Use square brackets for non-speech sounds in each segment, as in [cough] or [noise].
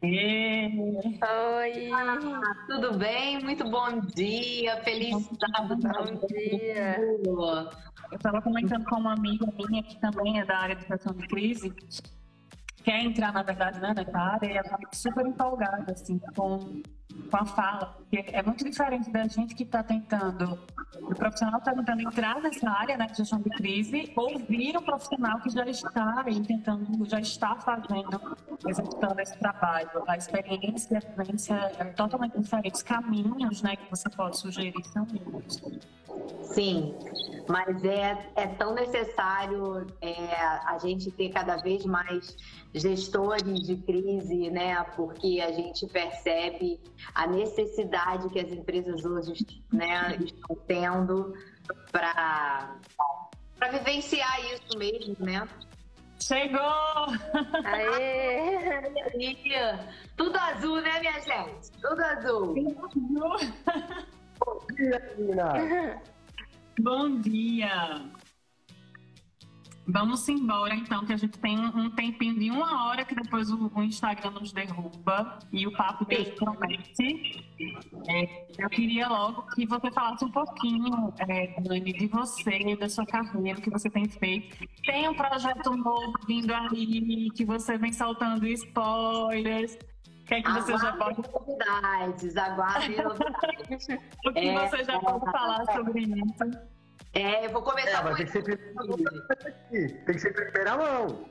Oi! Ah, tudo bem? Muito bom dia, feliz sábado. Bom dia! Eu estava comentando com uma amiga minha que também é da área de gestão de crise, quer entrar, na verdade, né, nessa área, e ela está super empolgada, assim, com com a fala, porque é muito diferente da gente que está tentando, o profissional está tentando entrar nessa área né, de gestão de crise, ouvir o profissional que já está aí tentando, já está fazendo, executando esse trabalho. A experiência e a vivência é totalmente diferentes. Caminhos né, que você pode sugerir são muitos. Sim, mas é, é tão necessário é, a gente ter cada vez mais gestores de crise, né? Porque a gente percebe a necessidade que as empresas hoje né, estão tendo para vivenciar isso mesmo, né? Chegou! Aê! [laughs] Tudo azul, né, minha gente? Tudo azul. Bom dia! Bom dia! Vamos embora, então, que a gente tem um tempinho de uma hora que depois o, Instagram nos derruba e o papo Deus promete. É, eu queria logo que você falasse um pouquinho, é, Dani, de você, da sua carreira, o que você tem feito. Tem um projeto novo vindo aí, que você vem soltando spoilers. O que é que você já pode. Novidades, aguardem [laughs] novidades. o que é, você já pode falar sobre isso? É, eu vou começar. É, mas tem que, ser, tem que ser primeira mão.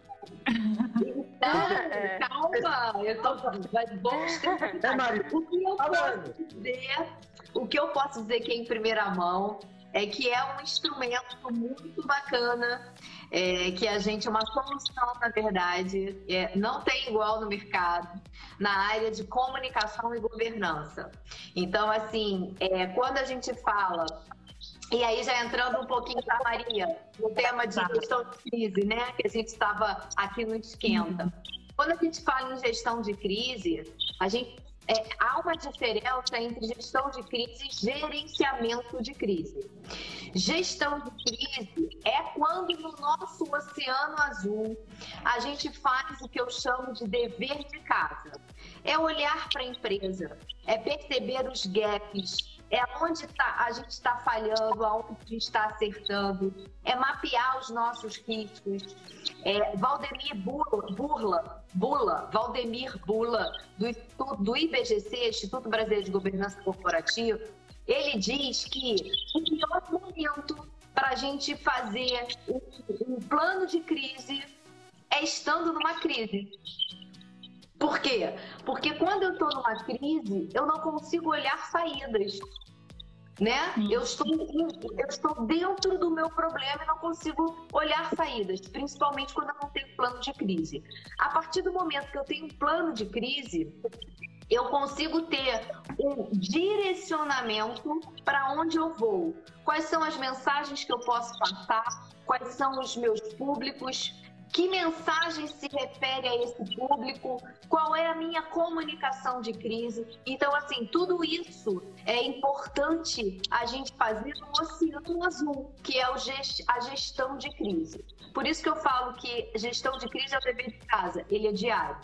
Não, calma, eu tô vamos [laughs] É, Mari, o que eu posso dizer, o que eu posso dizer que é em primeira mão é que é um instrumento muito bacana, é, que a gente, é uma solução, na verdade, é, não tem igual no mercado, na área de comunicação e governança. Então, assim, é, quando a gente fala e aí, já entrando um pouquinho para Maria, no tema de tá. gestão de crise, né? Que a gente estava aqui no Esquenta. Quando a gente fala em gestão de crise, a gente é, há uma diferença entre gestão de crise e gerenciamento de crise. Gestão de crise é quando no nosso oceano azul a gente faz o que eu chamo de dever de casa. É olhar para a empresa, é perceber os gaps, é onde tá, a gente está falhando, aonde a gente está acertando, é mapear os nossos riscos. É, Valdemir Burla, Burla, Bula, Valdemir Bula, do, do IBGC, Instituto Brasileiro de Governança Corporativa, ele diz que o pior momento para a gente fazer um, um plano de crise é estando numa crise. Por quê? Porque quando eu estou numa crise, eu não consigo olhar saídas. Né? Eu, estou, eu estou dentro do meu problema e não consigo olhar saídas, principalmente quando eu não tenho plano de crise. A partir do momento que eu tenho um plano de crise, eu consigo ter um direcionamento para onde eu vou. Quais são as mensagens que eu posso passar? Quais são os meus públicos? Que mensagem se refere a esse público? Qual é a minha comunicação de crise? Então, assim, tudo isso é importante a gente fazer no oceano azul, que é a gestão de crise. Por isso que eu falo que gestão de crise é o dever de casa, ele é diário,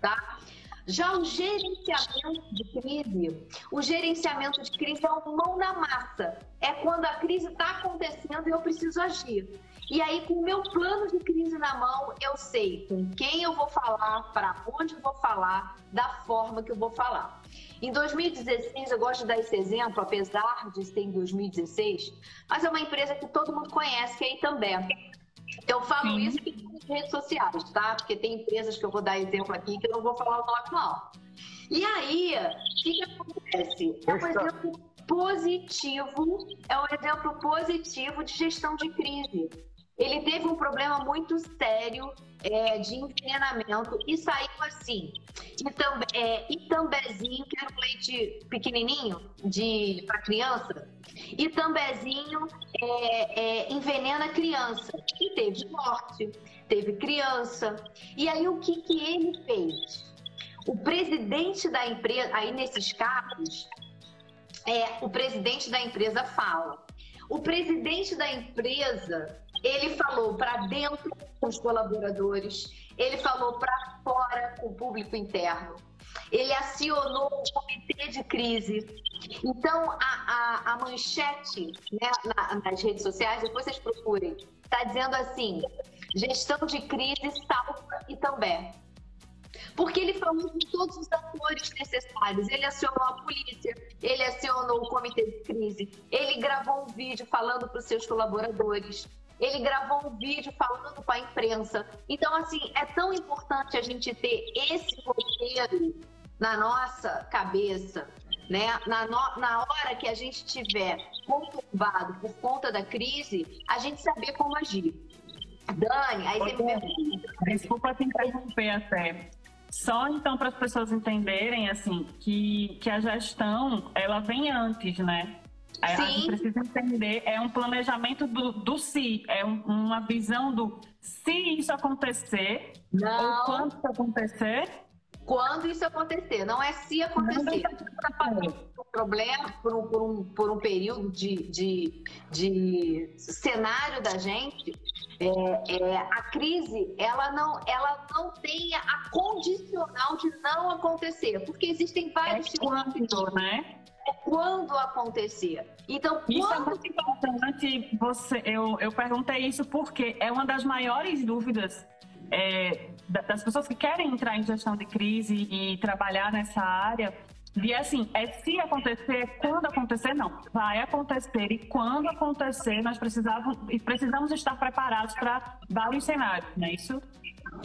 tá? Já o gerenciamento de crise, o gerenciamento de crise é um mão na massa. É quando a crise está acontecendo e eu preciso agir. E aí, com o meu plano de crise na mão, eu sei com quem eu vou falar, para onde eu vou falar, da forma que eu vou falar. Em 2016, eu gosto de dar esse exemplo, apesar de ser em 2016, mas é uma empresa que todo mundo conhece, que é Itambé. Eu falo Sim. isso nas redes sociais, tá? Porque tem empresas que eu vou dar exemplo aqui que eu não vou falar o nome, não. E aí, o que, que acontece? É um exemplo positivo, é um exemplo positivo de gestão de crise. Ele teve um problema muito sério é, de envenenamento e saiu assim. Itambe, é, Itambezinho, que era um leite pequenininho de para criança, Itambezinho é, é, envenena criança. E teve morte, teve criança. E aí o que, que ele fez? O presidente da empresa, aí nesses casos, é, o presidente da empresa fala. O presidente da empresa ele falou para dentro com os colaboradores, ele falou para fora com o público interno. ele acionou o comitê de crise. Então, a, a, a manchete né, na, nas redes sociais, depois vocês procurem, está dizendo assim: gestão de crise salva e também. Porque ele falou com todos os atores necessários. Ele acionou a polícia, ele acionou o comitê de crise, ele gravou um vídeo falando para os seus colaboradores, ele gravou um vídeo falando com a imprensa. Então, assim, é tão importante a gente ter esse roteiro na nossa cabeça, né? Na, no, na hora que a gente estiver conturbado por conta da crise, a gente saber como agir. Dani, aí você me. Desculpa te interromper até. Só então para as pessoas entenderem assim que, que a gestão ela vem antes, né? A, a gente precisa entender, é um planejamento do, do se, é um, uma visão do se isso acontecer, Não. ou quando isso acontecer. Quando isso acontecer, não é se acontecer. Um problema, por um, por um, por um período de, de, de cenário da gente, é, é, a crise ela não, ela não tem a condicional de não acontecer, porque existem vários é quando, né? É quando acontecer. Então, isso quando... é muito importante. Você, eu, eu perguntei isso porque é uma das maiores dúvidas é, das pessoas que querem entrar em gestão de crise e trabalhar nessa área. E assim, é se acontecer, quando acontecer, não. Vai acontecer e quando acontecer, nós precisamos, precisamos estar preparados para vários cenários, não é isso?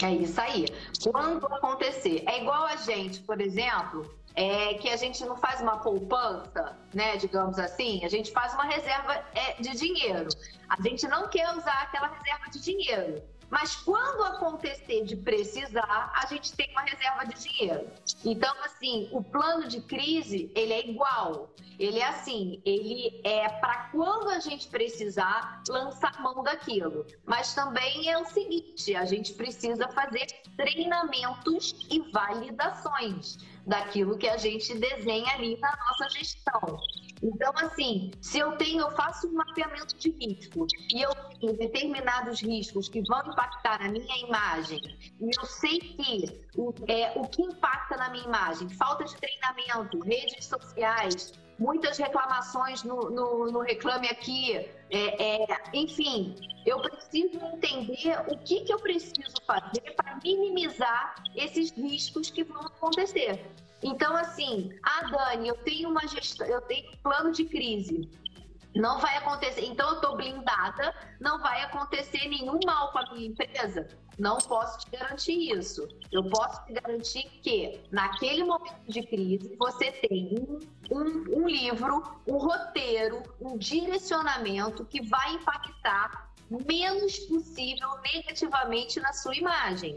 É isso aí. Quando acontecer. É igual a gente, por exemplo, é, que a gente não faz uma poupança, né, digamos assim, a gente faz uma reserva é, de dinheiro. A gente não quer usar aquela reserva de dinheiro. Mas quando acontecer de precisar, a gente tem uma reserva de dinheiro. Então, assim, o plano de crise, ele é igual. Ele é assim, ele é para quando a gente precisar lançar mão daquilo. Mas também é o seguinte, a gente precisa fazer treinamentos e validações daquilo que a gente desenha ali na nossa gestão. Então, assim, se eu tenho, eu faço um mapeamento de risco e eu tenho determinados riscos que vão impactar na minha imagem, e eu sei que o, é, o que impacta na minha imagem, falta de treinamento, redes sociais, muitas reclamações no, no, no Reclame Aqui, é, é, enfim, eu preciso entender o que, que eu preciso fazer para minimizar esses riscos que vão acontecer. Então, assim, ah, Dani, eu tenho uma gestão, eu tenho um plano de crise. Não vai acontecer. Então, eu estou blindada, não vai acontecer nenhum mal com a minha empresa. Não posso te garantir isso. Eu posso te garantir que, naquele momento de crise, você tem um, um, um livro, um roteiro, um direcionamento que vai impactar menos possível negativamente na sua imagem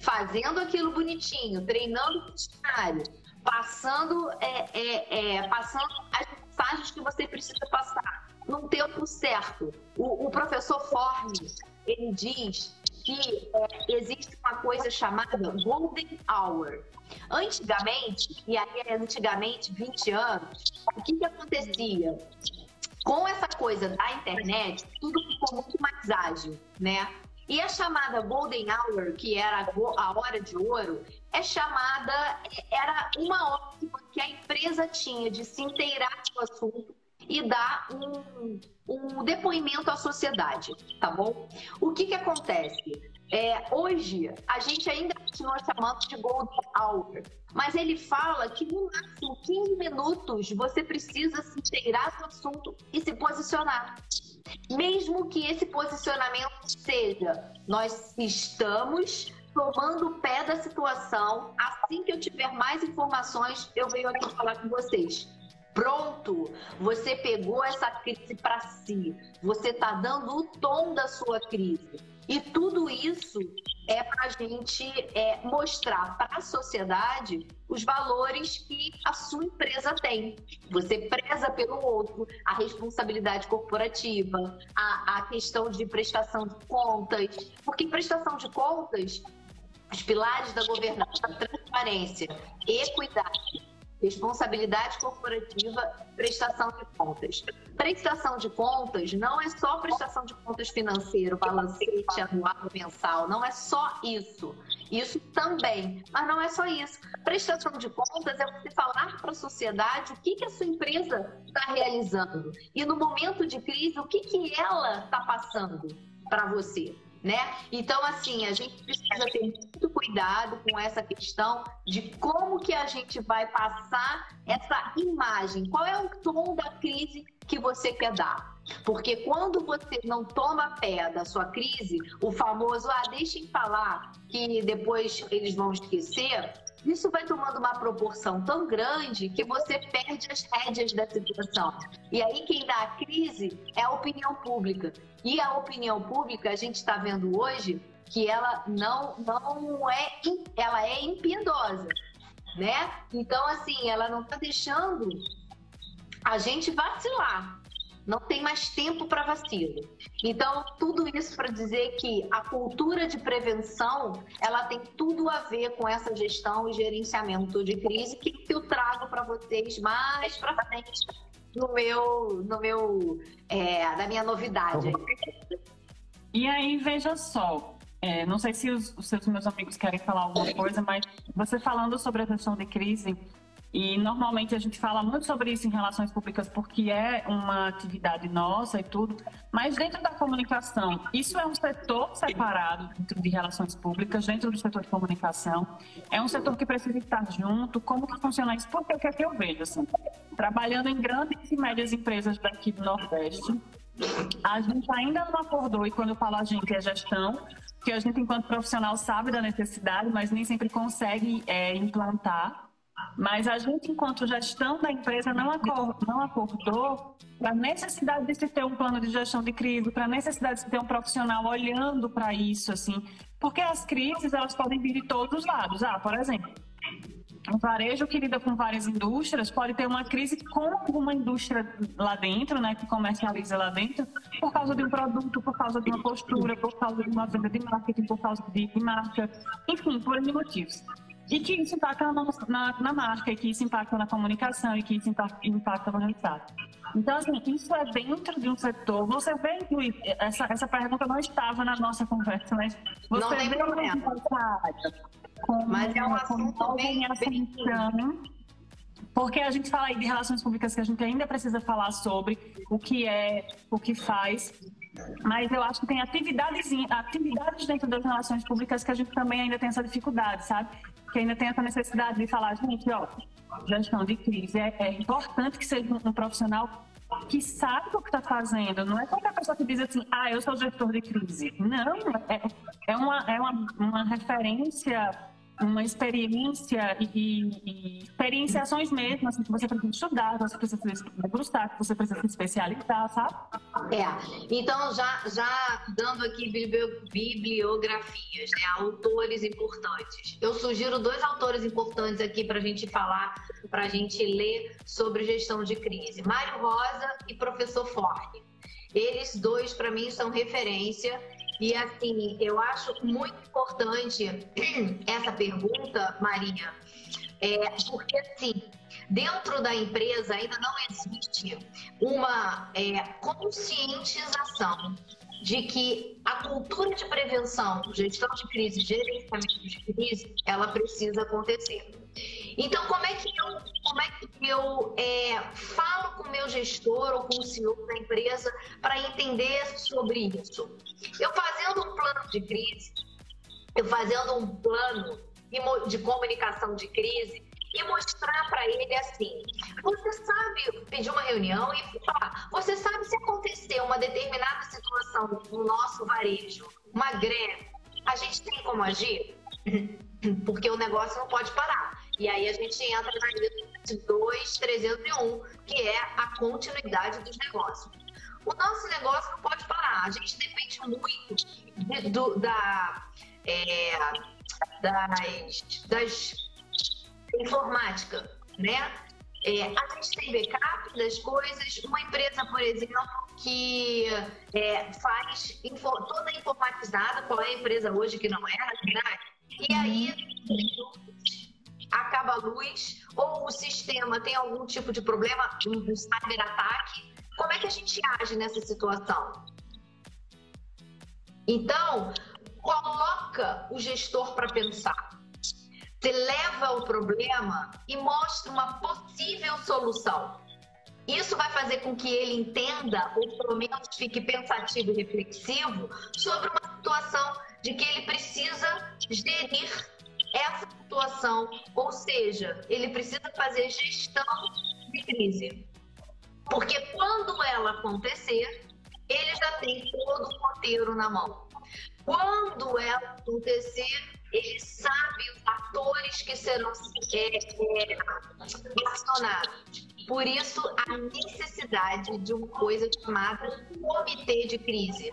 fazendo aquilo bonitinho, treinando o funcionário, passando, é, é, é, passando as mensagens que você precisa passar num tempo certo. O, o professor Fornes, ele diz que é, existe uma coisa chamada Golden Hour. Antigamente, e aí é antigamente, 20 anos, o que, que acontecia? Com essa coisa da internet, tudo ficou muito mais ágil, né? E a chamada Golden Hour, que era a hora de ouro, é chamada, era uma hora que a empresa tinha de se inteirar do assunto e dar um, um depoimento à sociedade, tá bom? O que que acontece? É, hoje, a gente ainda continua chamando de Golden Hour, mas ele fala que no máximo 15 minutos você precisa se inteirar do assunto e se posicionar. Mesmo que esse posicionamento seja, nós estamos tomando o pé da situação, assim que eu tiver mais informações, eu venho aqui falar com vocês. Pronto, você pegou essa crise para si, você está dando o tom da sua crise. E tudo isso é para a gente é, mostrar para a sociedade os valores que a sua empresa tem. Você preza pelo outro, a responsabilidade corporativa, a, a questão de prestação de contas, porque prestação de contas, os pilares da governança, transparência, equidade, responsabilidade corporativa, prestação de contas. Prestação de contas não é só prestação de contas financeiro, balancete anual, mensal, não é só isso. Isso também. Mas não é só isso. Prestação de contas é você falar para a sociedade o que, que a sua empresa está realizando. E no momento de crise, o que, que ela está passando para você né? Então, assim, a gente precisa ter muito cuidado com essa questão de como que a gente vai passar essa imagem. Qual é o tom da crise que você quer dar? Porque quando você não toma pé da sua crise, o famoso, ah, deixem falar que depois eles vão esquecer, isso vai tomando uma proporção tão grande que você perde as rédeas da situação. E aí quem dá a crise é a opinião pública. E a opinião pública, a gente está vendo hoje que ela não, não é, ela é impiedosa, né? Então, assim, ela não está deixando a gente vacilar não tem mais tempo para vacilo. Então, tudo isso para dizer que a cultura de prevenção, ela tem tudo a ver com essa gestão e gerenciamento de crise que eu trago para vocês mais para frente no meu, no meu, é, na minha novidade. E aí, veja só, é, não sei se os, os seus meus amigos querem falar alguma coisa, mas você falando sobre a gestão de crise, e normalmente a gente fala muito sobre isso em relações públicas porque é uma atividade nossa e tudo, mas dentro da comunicação, isso é um setor separado dentro de relações públicas, dentro do setor de comunicação. É um setor que precisa estar junto. Como que funciona isso? Porque o que é que eu vejo? Assim, trabalhando em grandes e médias empresas daqui do Nordeste, a gente ainda não acordou, e quando eu falo a gente é gestão, que a gente, enquanto profissional, sabe da necessidade, mas nem sempre consegue é, implantar mas a gente, enquanto gestão da empresa, não acordou, não acordou para a necessidade de se ter um plano de gestão de crise, para a necessidade de se ter um profissional olhando para isso, assim. Porque as crises, elas podem vir de todos os lados. Ah, por exemplo, um varejo que lida com várias indústrias pode ter uma crise com alguma indústria lá dentro, né, que comercializa lá dentro, por causa de um produto, por causa de uma postura, por causa de uma venda de marketing, por causa de, marca, enfim, por motivos. E que isso impacta na, na, na, marca, e que isso impacta na comunicação, e que isso impacta, impacta no resultado. Então, assim, isso é dentro de um setor. Você vê, Luiz, essa, essa pergunta não estava na nossa conversa, mas você não tem vê problema. Com, mas é um assunto bem, bem porque a gente fala aí de relações públicas que a gente ainda precisa falar sobre o que é, o que faz, mas eu acho que tem atividades, atividades dentro das relações públicas que a gente também ainda tem essa dificuldade, sabe? Que ainda tem essa necessidade de falar, gente, ó, gestão de crise, é, é importante que seja um, profissional que sabe o que está fazendo. Não é qualquer pessoa que diz assim, ah, eu sou gestor de crise. Não, é, é, uma, é uma, uma referência uma experiência e, e experienciações mesmo, assim, que você precisa estudar, você precisa se degustar, que você precisa se especializar, sabe? É, então já, já dando aqui bibliografias, né, autores importantes. Eu sugiro dois autores importantes aqui para a gente falar, para a gente ler sobre gestão de crise. Mário Rosa e Professor Forne. Eles dois, para mim, são referência e assim, eu acho muito importante [clears throat] essa pergunta, Maria, é, porque assim, dentro da empresa ainda não existe uma é, conscientização de que a cultura de prevenção, gestão de crise, gerenciamento de crise, ela precisa acontecer. Então, como é que eu, como é que eu é, falo com o meu gestor ou com o CEO da empresa para entender sobre isso? Eu fazendo um plano de crise, eu fazendo um plano de comunicação de crise e mostrar para ele assim: você sabe pedir uma reunião e falar, você sabe se acontecer uma determinada situação no nosso varejo, uma greve, a gente tem como agir? E aí a gente entra na linha 2301, que é a continuidade dos negócios. O nosso negócio não pode parar, a gente depende muito de, do, da, é, das, das informática, né? É, a gente tem backup das coisas. Uma empresa, por exemplo, que é, faz info, toda informatizada, qual é a empresa hoje que não é, na verdade? E aí acaba a luz, ou o sistema tem algum tipo de problema, um cyber-ataque, como é que a gente age nessa situação? Então, coloca o gestor para pensar. Você leva o problema e mostra uma possível solução. Isso vai fazer com que ele entenda, ou pelo menos fique pensativo e reflexivo, sobre uma situação de que ele precisa gerir essa situação, ou seja, ele precisa fazer gestão de crise. Porque quando ela acontecer, ele já tem todo o roteiro na mão. Quando ela acontecer, ele sabe os atores que serão é, é, acionados. Por isso, a necessidade de uma coisa chamada comitê de crise.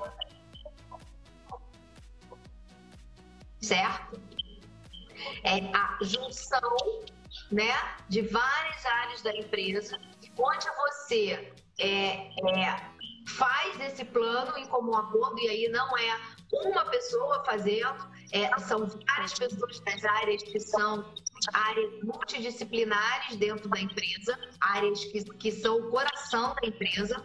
Certo? É a junção né, de várias áreas da empresa, onde você é, é, faz esse plano em comum acordo, e aí não é uma pessoa fazendo, é, são várias pessoas das áreas que são áreas multidisciplinares dentro da empresa, áreas que, que são o coração da empresa,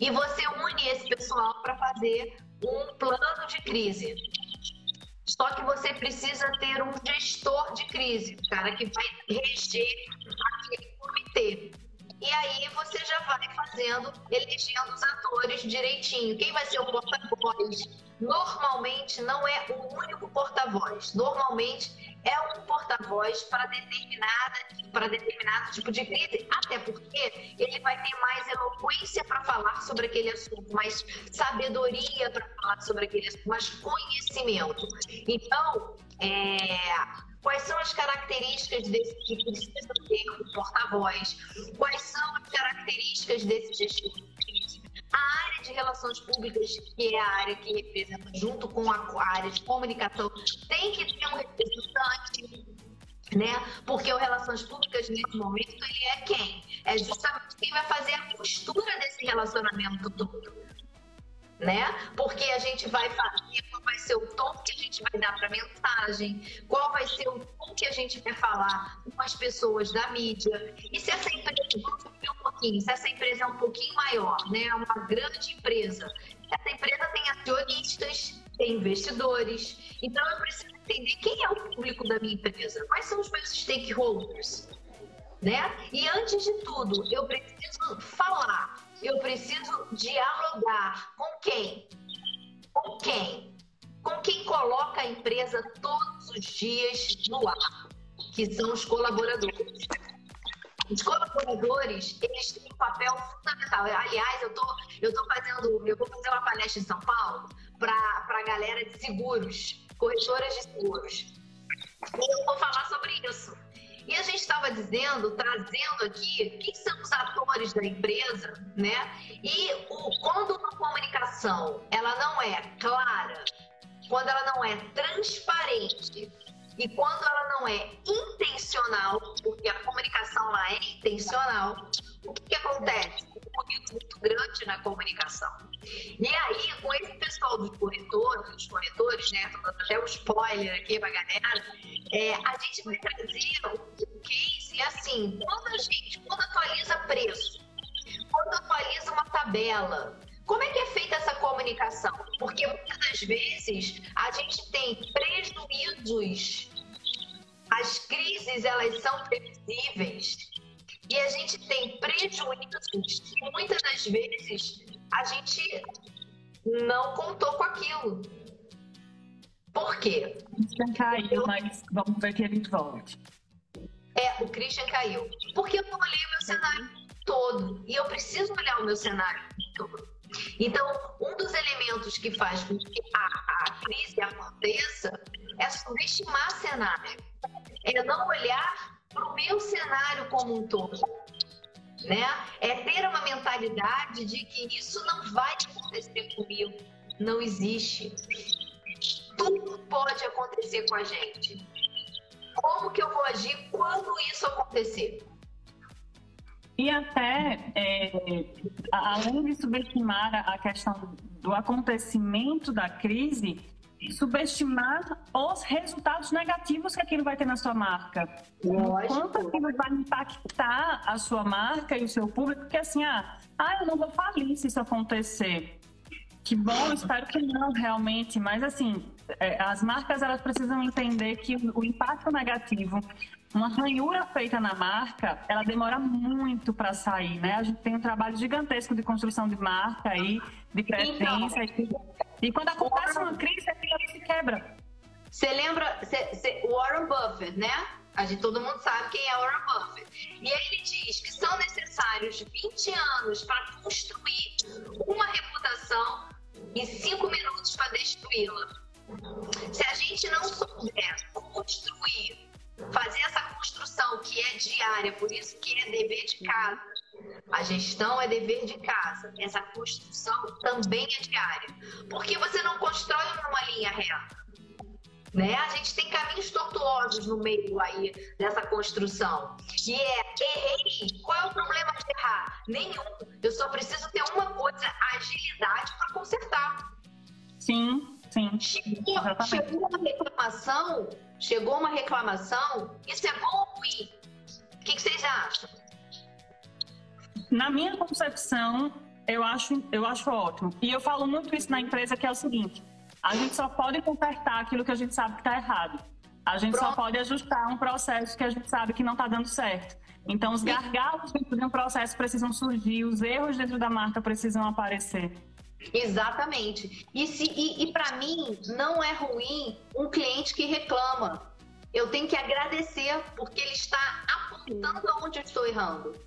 e você une esse pessoal para fazer um plano de crise. Só que você precisa ter um gestor de crise, cara que vai reger aquele comitê. E aí você já vai fazendo, elegendo os atores direitinho. Quem vai ser o porta-voz? Normalmente não é o único porta-voz. Normalmente é um porta-voz para determinada para determinado tipo de crise, até porque ele vai ter mais eloquência para falar sobre aquele assunto, mais sabedoria para falar sobre aquele assunto, mais conhecimento. Então, é, quais são as características desse que precisa ter o porta-voz? Quais são as características desse gestor de? A área de relações públicas, que é a área que representa, junto com a área de comunicação, tem que ter um representante, né? Porque o Relações Públicas, nesse momento, ele é quem? É justamente quem vai fazer a costura desse relacionamento todo. Né? Porque a gente vai fazer, qual vai ser o tom que a gente vai dar para a mensagem, qual vai ser o tom que a gente vai falar com as pessoas da mídia. E se essa empresa, vamos um pouquinho, se essa empresa é um pouquinho maior, né? É uma grande empresa, essa empresa tem acionistas, tem investidores, então eu preciso entender quem é o público da minha empresa, quais são os meus stakeholders, né? E antes de tudo, eu preciso falar, eu preciso dialogar com quem? Com quem? Com quem coloca a empresa todos os dias no ar, que são os colaboradores. Os colaboradores, eles têm um papel fundamental. Aliás, eu tô, eu tô fazendo, eu vou fazer uma palestra em São Paulo para a galera de seguros, corretoras de seguros. E eu vou falar sobre isso. E a gente estava dizendo, trazendo aqui, quem são os atores da empresa, né? E o, quando uma comunicação ela não é clara, quando ela não é transparente e quando ela não é intencional, porque a comunicação lá é intencional, o que, que acontece? Ruído muito grande na comunicação. E aí, com esse pessoal dos corretores, dos corretores, né? Até um spoiler aqui pra galera, é, a gente vai trazer um case assim, quando a gente, quando atualiza preço, quando atualiza uma tabela, como é que é feita essa comunicação? Porque muitas das vezes a gente tem prejuízos. As crises, elas são previsíveis. E a gente tem prejuízos que muitas das vezes a gente não contou com aquilo. Por quê? O Christian caiu, mas vamos ver que ele volte. É, o Christian caiu. Porque eu não olhei o meu cenário todo. E eu preciso olhar o meu cenário todo. Então, um dos elementos que faz com que a, a crise aconteça é subestimar cenário. É não olhar para o meu cenário como um todo. Né? É ter uma mentalidade de que isso não vai acontecer comigo. Não existe. Tudo pode acontecer com a gente. Como que eu vou agir quando isso acontecer? E até, é, além de subestimar a questão do acontecimento da crise, subestimar os resultados negativos que aquilo vai ter na sua marca. Lógico. Quanto aquilo vai impactar a sua marca e o seu público, porque assim, ah, ah, eu não vou falir se isso acontecer. Que bom, espero que não realmente, mas assim, é, as marcas elas precisam entender que o impacto negativo, uma ranhura feita na marca, ela demora muito para sair, né? A gente tem um trabalho gigantesco de construção de marca aí, de presença. Então, e, quando acontece uma crise, aquilo se quebra. Você lembra, cê, cê, Warren Buffett, né? A gente, todo mundo sabe quem é Warren Buffett. E ele diz que são necessários 20 anos para construir uma reputação e 5 minutos para destruí-la. Se a gente não souber construir, fazer essa construção que é diária, por isso que é dever de casa, a gestão é dever de casa, essa construção também é diária. Porque você não constrói numa linha reta. Né? A gente tem caminhos tortuosos no meio aí dessa construção. E é, errei. Qual é o problema de errar? Nenhum. Eu só preciso ter uma coisa, agilidade para consertar. Sim, sim. Chegou, chegou uma reclamação, chegou uma reclamação, isso é bom ou ruim? O que, que vocês acham? Na minha concepção, eu acho, eu acho ótimo. E eu falo muito isso na empresa, que é o seguinte a gente só pode consertar aquilo que a gente sabe que está errado. A gente Pronto. só pode ajustar um processo que a gente sabe que não está dando certo. Então, os gargalos dentro de um processo precisam surgir, os erros dentro da marca precisam aparecer. Exatamente. E, se, e, e para mim, não é ruim um cliente que reclama. Eu tenho que agradecer, porque ele está apontando aonde eu estou errando,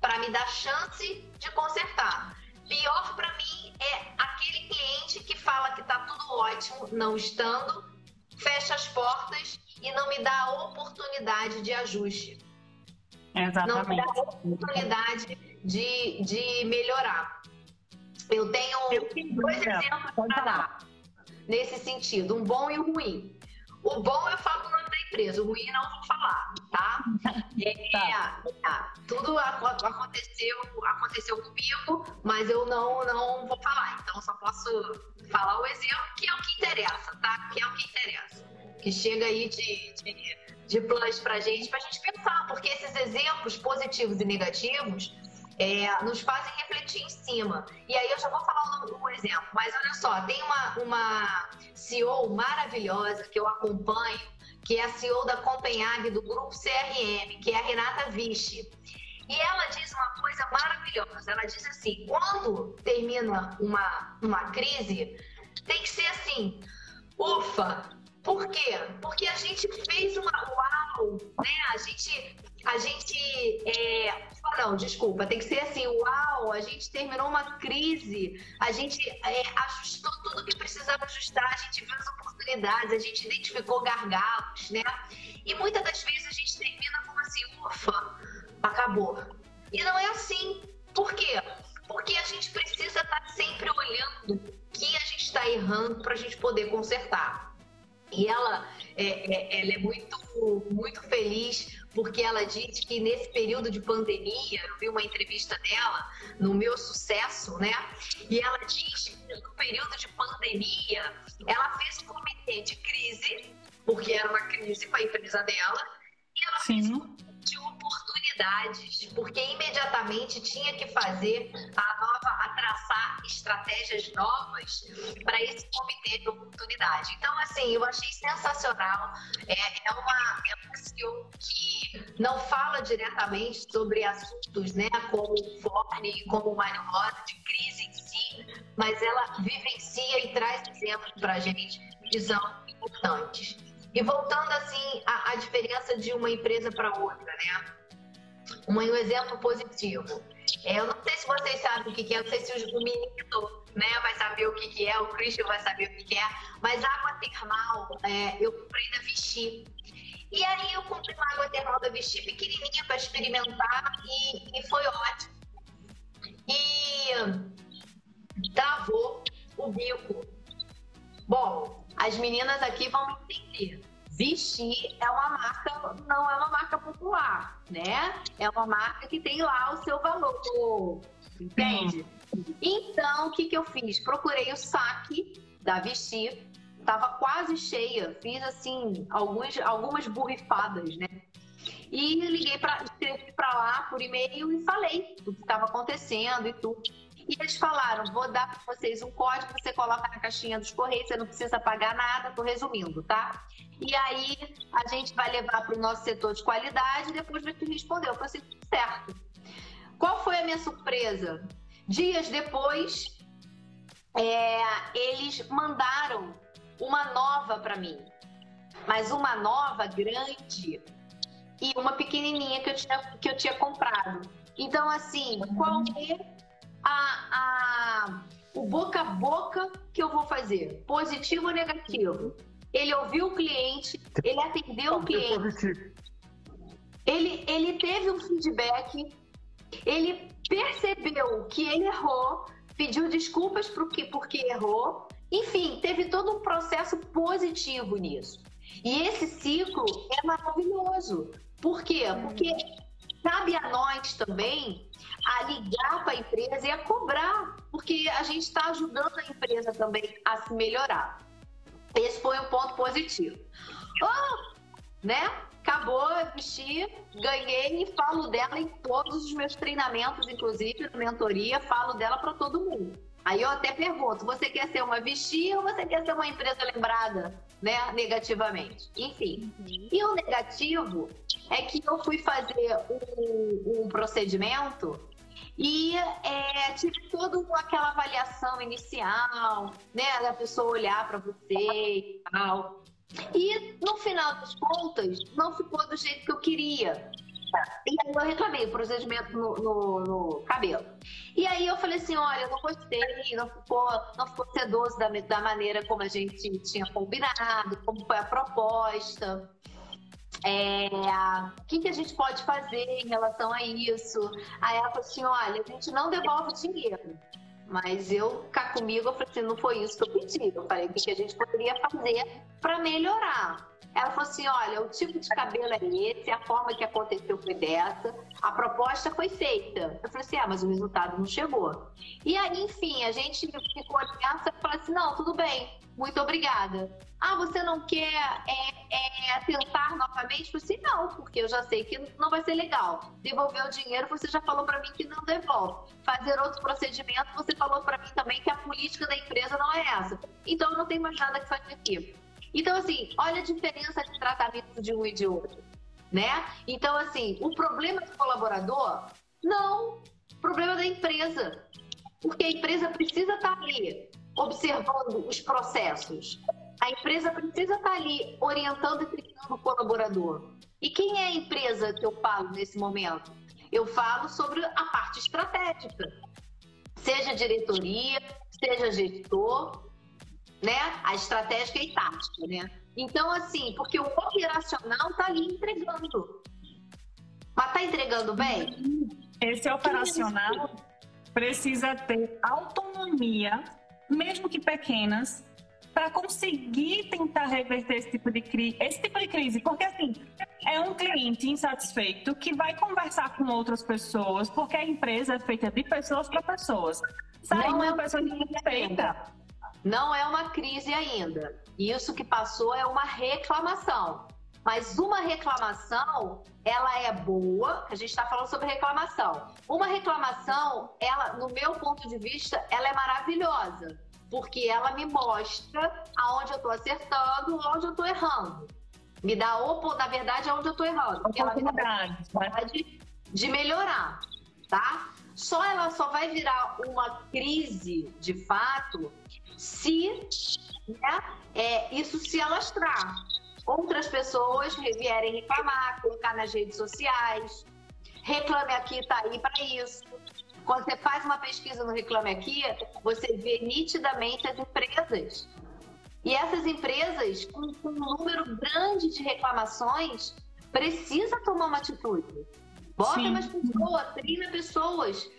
para me dar chance de consertar. Pior para mim é aquele cliente que fala que tá tudo ótimo, não estando, fecha as portas e não me dá a oportunidade de ajuste. Exatamente. Não me dá a oportunidade de, de melhorar. Eu tenho dois exemplos para dar nesse sentido, um bom e um ruim. O bom eu falo o nome da empresa, o ruim não vou falar, tá? [laughs] É, tá. tá. Tudo aconteceu, aconteceu comigo, mas eu não, não vou falar. Então só posso falar o exemplo que é o que interessa, tá? Que é o que interessa. Que chega aí de, de, de plus pra gente, pra gente pensar, porque esses exemplos positivos e negativos é, nos fazem refletir em cima. E aí eu já vou falar um, um, exemplo, mas olha só, tem uma, uma CEO maravilhosa que eu acompanho, que é a CEO da Copenhague, do grupo CRM, que é a Renata Vichy. E ela diz uma coisa maravilhosa. Ela diz assim: quando termina uma, uma crise, tem que ser assim, ufa, por quê? Porque a gente fez uma uau, né? A gente, a gente, é... não, desculpa, tem que ser assim, uau, a gente terminou uma crise, a gente é, ajustou tudo que precisava ajustar, a gente viu as oportunidades, a gente identificou gargalos, né? E muitas das vezes a gente termina como assim, ufa, acabou. E não é assim. Por quê? Porque a gente precisa estar sempre olhando o que a gente está errando para a gente poder consertar. E ela, é, é, ela é muito, muito feliz porque ela diz que nesse período de pandemia, eu vi uma entrevista dela no meu sucesso, né? E ela diz que no período de pandemia, ela fez um comitê de crise, porque era uma crise para a empresa dela, e ela Sim. fez de porque imediatamente tinha que fazer a nova, a traçar estratégias novas para esse comitê de oportunidade. Então, assim, eu achei sensacional. É, é, uma, é uma CEO que não fala diretamente sobre assuntos, né, como o Forne como o Mário Rosa, de crise em si, mas ela vivencia e traz exemplos para a gente que são importantes. E voltando assim à, diferença de uma empresa para outra, né? Um, exemplo positivo. É, eu não sei se vocês sabem o que, é, não sei se o menino né, vai saber o que, que é, o Christian vai saber o que, que é, mas água termal é, eu comprei da Vichy. E aí eu comprei uma água termal da Vichy pequenininha para experimentar e, e foi ótimo. E travou o bico. Bom, as meninas aqui vão entender. Vichy é uma marca, não é uma marca popular, né? É uma marca que tem lá o seu valor, entende? Então, o que, que eu fiz? Procurei o saque da Vichy, tava quase cheia, fiz assim, alguns, algumas borrifadas, né? E liguei para lá por e-mail e falei do que estava acontecendo e tudo. E eles falaram: vou dar para vocês um código, você coloca na caixinha dos correios, você não precisa pagar nada, tô resumindo, tá? E aí a gente vai levar para o nosso setor de qualidade e depois vai te responder. Eu falei assim, certo. Qual foi a minha surpresa? Dias depois, é, eles mandaram uma nova para mim, mas uma nova grande e uma pequenininha que eu tinha, que eu tinha comprado. Então, assim, qual é a, a, o boca a boca que eu vou fazer? Positivo ou negativo? Ele ouviu o cliente, ele atendeu o cliente. Ele, ele teve um feedback, ele percebeu que ele errou, pediu desculpas porque, porque errou. Enfim, teve todo um processo positivo nisso. E esse ciclo é maravilhoso. Por quê? Porque cabe a nós também a ligar para a empresa e a cobrar, porque a gente está ajudando a empresa também a se melhorar. Esse foi um ponto positivo. Oh, né? Acabou, eu vesti, ganhei e falo dela em todos os meus treinamentos, inclusive na mentoria, falo dela para todo mundo. Aí eu até pergunto: você quer ser uma vestir ou você quer ser uma empresa lembrada, né, negativamente? Enfim. E o negativo é que eu fui fazer um, um procedimento e é, tive toda aquela avaliação inicial, né, da pessoa olhar para você e tal. E no final das contas, não ficou do jeito que eu queria. E aí eu reclamei o procedimento no, no, no, cabelo. E aí eu falei assim, olha, eu não gostei, não ficou, não ficou sedoso da, da maneira como a gente tinha combinado, como foi a proposta. É, o que, que a gente pode fazer em relação a isso? Aí ela falou assim, olha, a gente não devolve dinheiro. Mas eu, cá comigo, eu falei assim, não foi isso que eu pedi. Eu falei, o que a gente poderia fazer para melhorar? Ela falou assim: olha, o tipo de cabelo é esse, a forma que aconteceu foi dessa, a proposta foi feita. Eu falei assim: ah, mas o resultado não chegou. E aí, enfim, a gente ficou aliança e falou assim: não, tudo bem, muito obrigada. Ah, você não quer é, é, tentar novamente? Eu falei assim: não, porque eu já sei que não vai ser legal. Devolver o dinheiro, você já falou para mim que não devolve. Fazer outro procedimento, você falou para mim também que a política da empresa não é essa. Então, não tem mais nada que fazer aqui. Então, assim, olha a diferença de tratamento de um e de outro, né? Então, assim, o problema do colaborador, não. Problema da empresa. Porque a empresa precisa estar ali observando os processos. A empresa precisa estar ali orientando e treinando o colaborador. E quem é a empresa que eu falo nesse momento? Eu falo sobre a parte estratégica. Seja diretoria, seja gestor, né? A estratégica e tática, né? Então, assim, porque o operacional tá ali entregando. Mas tá entregando bem? Esse operacional precisa ter autonomia, mesmo que pequenas, para conseguir tentar reverter esse tipo de crise, esse tipo de crise, porque assim é um cliente insatisfeito que vai conversar com outras pessoas, porque a empresa é feita de pessoas para pessoas. Sai Não uma é pessoa insatisfeita não é uma crise ainda. Isso que passou é uma reclamação. Mas uma reclamação, ela é boa, a gente está falando sobre reclamação. Uma reclamação, ela, no meu ponto de vista, ela é maravilhosa, porque ela me mostra aonde eu estou acertando, onde eu estou errando. Me dá, na verdade, aonde eu estou errando. Porque ela me dá a oportunidade de melhorar, tá? Só ela só vai virar uma crise de fato se né, é, isso se alastrar. Outras pessoas vierem reclamar, colocar nas redes sociais. Reclame Aqui está aí para isso. Quando você faz uma pesquisa no Reclame Aqui, você vê nitidamente as empresas. E essas empresas, com, com um número grande de reclamações, precisa tomar uma atitude. Bota Sim. mais pessoas, treina pessoas,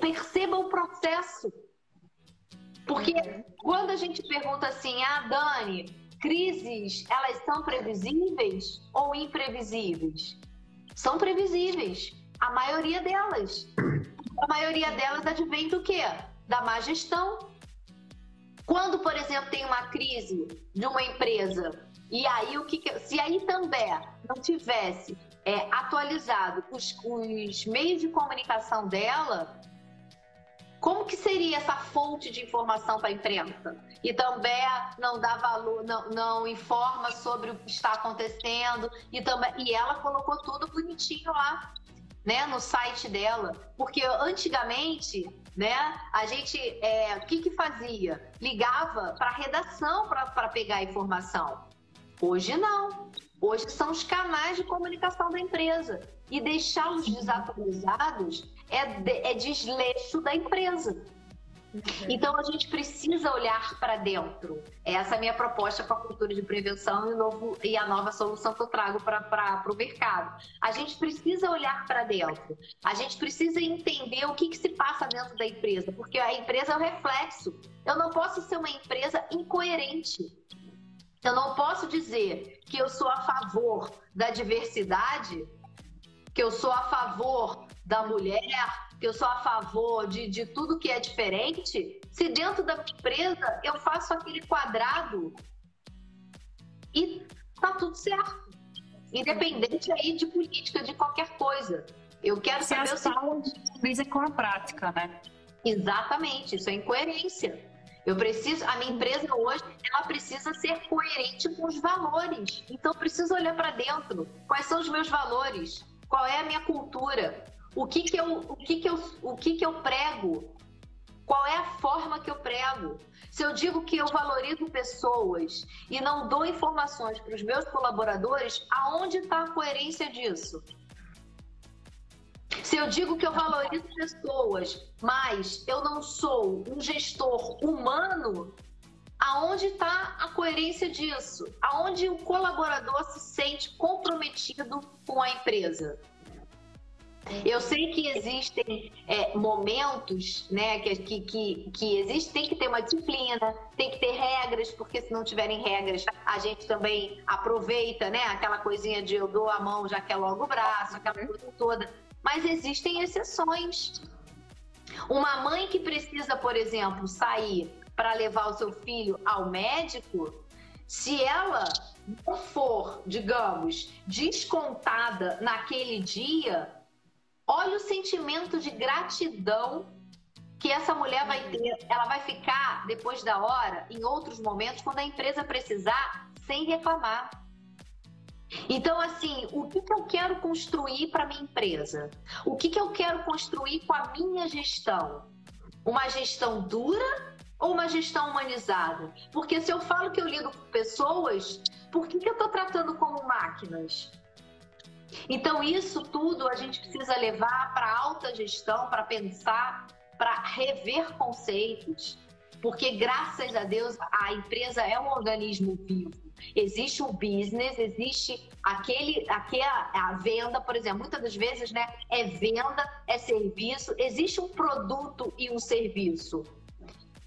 perceba o processo. Porque quando a gente pergunta assim, ah, Dani, crises, elas são previsíveis ou imprevisíveis? São previsíveis. A maioria delas. A maioria delas advém do quê? Da má gestão. Quando, por exemplo, tem uma crise de uma empresa e aí o que, que se aí também não tivesse é, atualizado os, os meios de comunicação dela, Como que seria essa fonte de informação para a imprensa? E também não dá valor, não, não informa sobre o que está acontecendo e também e ela colocou tudo bonitinho lá, né, no site dela, porque antigamente, né, a gente é, o que que fazia? Ligava para a redação para pegar a informação. Hoje não. Hoje são os canais de comunicação da empresa e deixá-los desatualizados é, de, é desleixo da empresa. Uhum. Então a gente precisa olhar para dentro. Essa é a minha proposta para a cultura de prevenção e, novo, e a nova solução que eu trago para o mercado. A gente precisa olhar para dentro. A gente precisa entender o que, que se passa dentro da empresa, porque a empresa é o reflexo. Eu não posso ser uma empresa incoerente. Eu não posso dizer que eu sou a favor da diversidade, que eu sou a favor da mulher, que eu sou a favor de, de tudo que é diferente, se dentro da minha empresa eu faço aquele quadrado e tá tudo certo. Independente aí de política, de qualquer coisa. Eu quero se saber as falas dizem com a prática, né? Exatamente, isso é incoerência. Eu preciso, a minha empresa hoje, ela precisa ser coerente com os valores. Então, eu preciso olhar para dentro. Quais são os meus valores? Qual é a minha cultura? O que que eu, o que que eu, o que que eu prego? Qual é a forma que eu prego? Se eu digo que eu valorizo pessoas e não dou informações para os meus colaboradores, aonde está a coerência disso? Se eu digo que eu valorizo pessoas, mas eu não sou um gestor humano, aonde está a coerência disso? Aonde o colaborador se sente comprometido com a empresa? Eu sei que existem é, momentos, né, que, que, que existe, tem que ter uma disciplina, tem que ter regras, porque se não tiverem regras, a gente também aproveita, né, aquela coisinha de eu dou a mão, já quer logo o braço, aquela uhum. coisa toda. Mas existem exceções. Uma mãe que precisa, por exemplo, sair para levar o seu filho ao médico, se ela não for, digamos, descontada naquele dia, olha o sentimento de gratidão que essa mulher vai ter. Ela vai ficar, depois da hora, em outros momentos, quando a empresa precisar, sem reclamar. Então, assim, o que, que eu quero construir para minha empresa? O que, que eu quero construir com a minha gestão? Uma gestão dura ou uma gestão humanizada? Porque se eu falo que eu lido com pessoas, por que, que eu estou tratando como máquinas? Então, isso tudo a gente precisa levar para alta gestão, para pensar, para rever conceitos, porque graças a Deus a empresa é um organismo vivo. Existe o business, existe aquele, aquela a venda, por exemplo, muitas das vezes, né, é venda, é serviço, existe um produto e um serviço.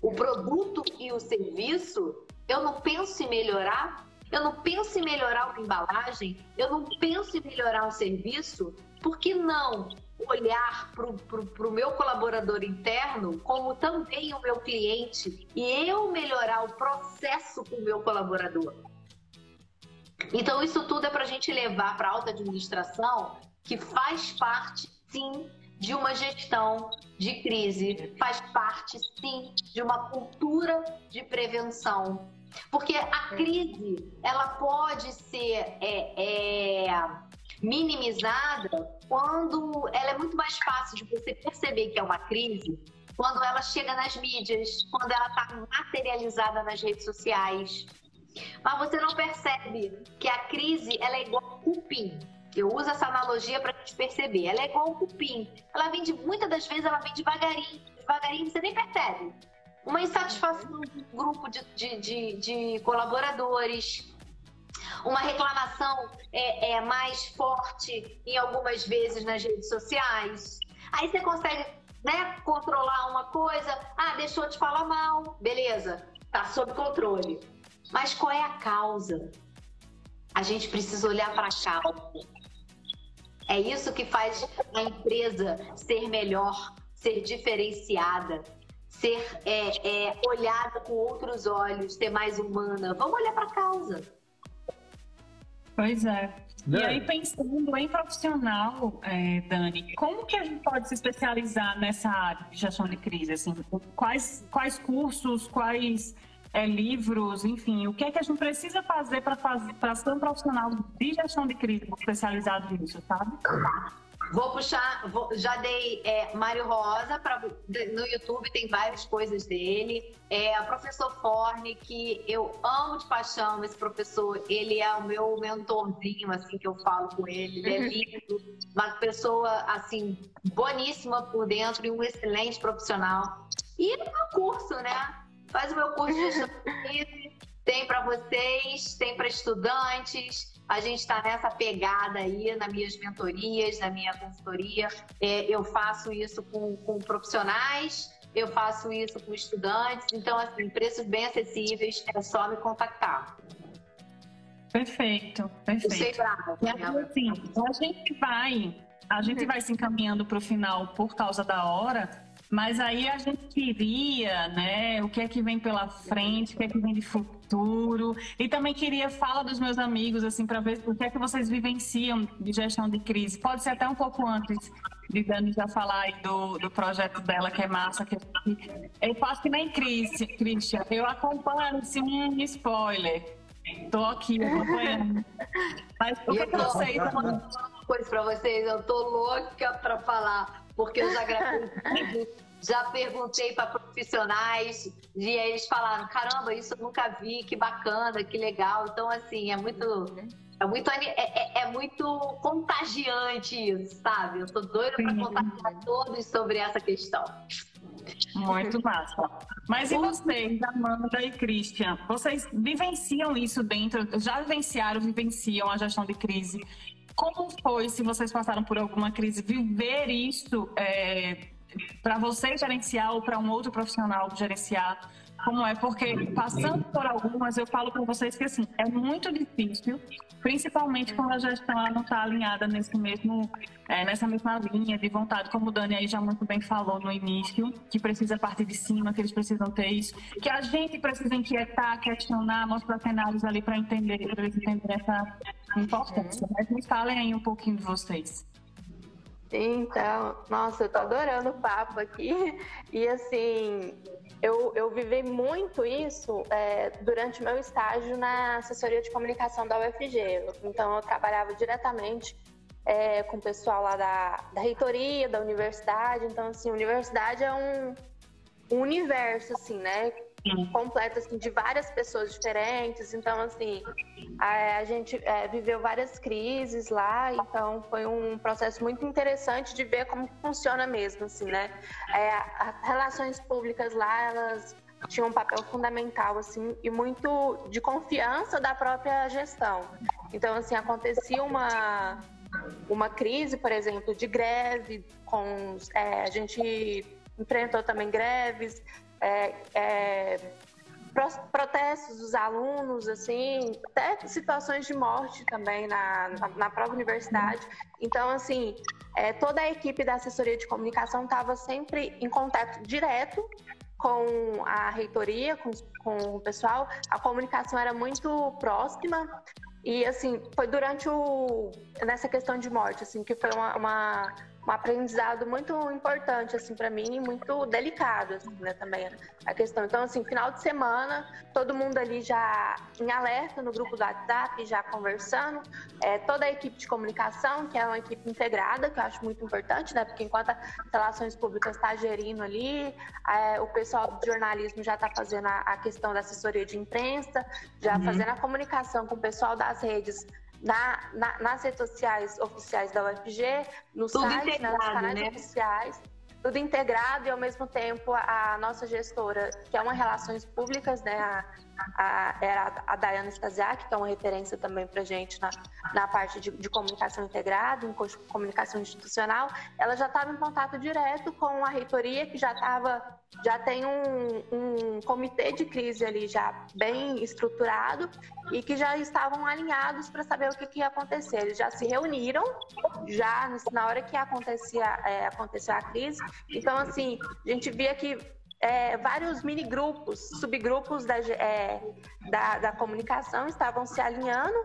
O produto e o serviço, eu não penso em melhorar eu não penso em melhorar uma embalagem, eu não penso em melhorar um serviço, por que não olhar para o meu colaborador interno como também o meu cliente e eu melhorar o processo com o meu colaborador? Então, isso tudo é para a gente levar para a alta administração, que faz parte, sim, de uma gestão de crise, faz parte, sim, de uma cultura de prevenção porque a crise, ela pode ser é, é, minimizada quando ela é muito mais fácil de você perceber que é uma crise quando ela chega nas mídias, quando ela está materializada nas redes sociais. Mas você não percebe que a crise ela é igual cupim. Eu uso essa analogia para gente perceber. Ela é igual cupim. Ela vem de, muitas das vezes ela vem devagarinho, devagarinho, você nem percebe uma insatisfação do grupo de, de, de, de colaboradores, uma reclamação é, é, mais forte em algumas vezes nas redes sociais. Aí você consegue né, controlar uma coisa, ah, deixou de falar mal, beleza, tá sob controle. Mas qual é a causa? A gente precisa olhar para a causa. É isso que faz a empresa ser melhor, ser diferenciada, ser é, é, olhada com outros olhos, ser mais humana. Vamos olhar para a causa. Pois é. E Né? aí, pensando em profissional, é, Dani, como que a gente pode se especializar nessa área de gestão de crise? Assim, quais, quais cursos, quais é, livros, enfim, o que é que a gente precisa fazer para fazer, para ser um profissional de gestão de crise especializado nisso, sabe? Vou puxar, vou- já dei é, Mário Rosa pra, no YouTube, tem várias coisas dele. É, o professor Forne, que eu amo de paixão esse professor, ele é o meu mentorzinho, assim, que eu falo com ele. Ele é lindo, uma pessoa, assim, boníssima por dentro e um excelente profissional. E o meu curso, né? Faz o meu curso de [laughs] gestão tem para vocês, tem para estudantes. A gente está nessa pegada aí nas minhas mentorias, na minha consultoria. É, eu faço isso com, com profissionais, eu faço isso com estudantes. Então, assim, preços bem acessíveis, é só me contactar. Perfeito, Eu perfeito. sei brava, aí, assim, a gente vai, a gente vai se encaminhando para o final por causa da hora, mas aí a gente queria, né, o que é que vem pela frente, o que é que vem de futuro, e também queria falar dos meus amigos, assim, para ver o que é que vocês vivenciam de gestão de crise. Pode ser até um pouco antes de Dani já falar aí do, do projeto dela, que é massa, que eu faço que nem Cris, Christian, eu acompanho, assim, um spoiler. Tô aqui acompanhando. Mas o que, é que vocês uma coisa para vocês, eu tô louca para falar, porque eu já gravei já perguntei para profissionais e eles falaram: caramba, isso eu nunca vi, que bacana, que legal. Então, assim, é muito. É muito, é, é- é muito contagiante isso, sabe? Eu tô doida para contagiar todos sobre essa questão. Muito massa. Mas e vocês, Amanda e Christian? Vocês vivenciam isso dentro, já vivenciaram, vivenciam a gestão de crise? Como foi, se vocês passaram por alguma crise, viver isso para você gerenciar ou para um outro profissional gerenciar? Como é? Porque passando por algumas, eu falo para vocês que assim, é muito difícil, principalmente quando a gestão ela não está alinhada nesse mesmo, é, nessa mesma linha de vontade, como o Dani aí já muito bem falou no início, que precisa partir de cima, que eles precisam ter isso, que a gente precisa inquietar, questionar, mostrar cenários ali para entender, para eles entenderem essa importância. Mas me falem aí um pouquinho de vocês. Então, nossa, eu tô adorando o papo aqui. E assim, eu, eu vivi muito isso é, durante meu estágio na assessoria de comunicação da UFG. Então, eu trabalhava diretamente é, com o pessoal lá da, da reitoria, da universidade. Então, assim, universidade é um, um universo, assim, né? Completo assim, de várias pessoas diferentes. Então, assim, a, a gente é, viveu várias crises lá, então foi um processo muito interessante de ver como funciona mesmo, assim, né? É, as relações públicas lá, elas tinham um papel fundamental, assim, e muito de confiança da própria gestão. Então, assim, acontecia uma uma crise, por exemplo, de greve, com é, a gente enfrentou também greves, é, é, pro- protestos dos alunos, assim, até situações de morte também na, na, na própria universidade. Então, assim, é, toda a equipe da assessoria de comunicação estava sempre em contato direto com a reitoria, com, com o pessoal. A comunicação era muito próxima e, assim, foi durante o... nessa questão de morte, assim, que foi uma... uma um aprendizado muito importante assim para mim, muito delicado assim, né, também a questão. Então assim, final de semana, todo mundo ali já em alerta no grupo do WhatsApp, já conversando, é, toda a equipe de comunicação, que é uma equipe integrada, que eu acho muito importante, né, porque enquanto as relações públicas está gerindo ali, é, o pessoal do jornalismo já está fazendo a, a questão da assessoria de imprensa, já Uhum. fazendo a comunicação com o pessoal das redes na, na- nas redes sociais oficiais da UFG, no Tudo site, né, nos canais né? oficiais, tudo integrado e ao mesmo tempo a, a nossa gestora, que é uma relações públicas, né, a, a, era a Dayana Stasiak, que é uma referência também para gente na, na parte de, de comunicação integrada, em co- comunicação institucional, ela já estava em contato direto com a reitoria, que já estava já tem um, um comitê de crise ali já bem estruturado e que já estavam alinhados para saber o que, que ia acontecer. Eles já se reuniram, já na hora que acontecia, é, aconteceu a crise. Então, assim, a gente via que é, vários mini grupos, subgrupos da, é, da, da, comunicação estavam se alinhando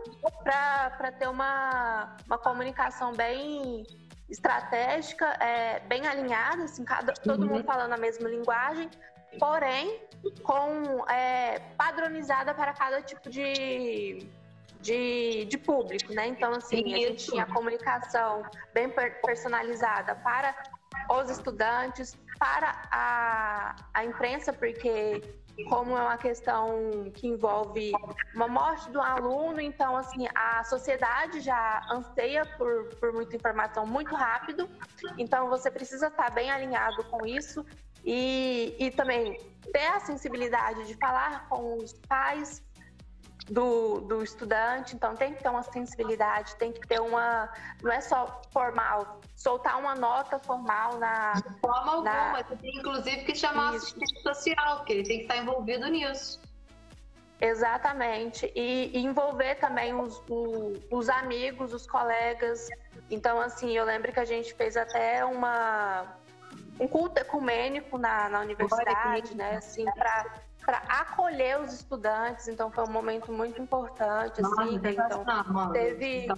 para ter uma, uma comunicação bem estratégica, é, bem alinhada, assim, cada, todo mundo uhum. falando a mesma linguagem, porém com é, padronizada para cada tipo de, de, de, público, né? Então, assim, a gente tinha comunicação bem personalizada para os estudantes, para a, a imprensa, porque como é uma questão que envolve uma morte do aluno, então assim a sociedade já anseia por, por muita informação muito rápido, então você precisa estar bem alinhado com isso e, e também ter a sensibilidade de falar com os pais, do, do estudante, então tem que ter uma sensibilidade, tem que ter uma. Não é só formal, soltar uma nota formal na. De forma alguma, você tem inclusive que chamar Isso. assistente social, porque ele tem que estar envolvido nisso. Exatamente. E, e envolver também os, os, os, amigos, os colegas. Então, assim, eu lembro que a gente fez até uma, um culto ecumênico na, na universidade, né? Assim, para para acolher os estudantes, então foi um momento muito importante, assim, né? então teve,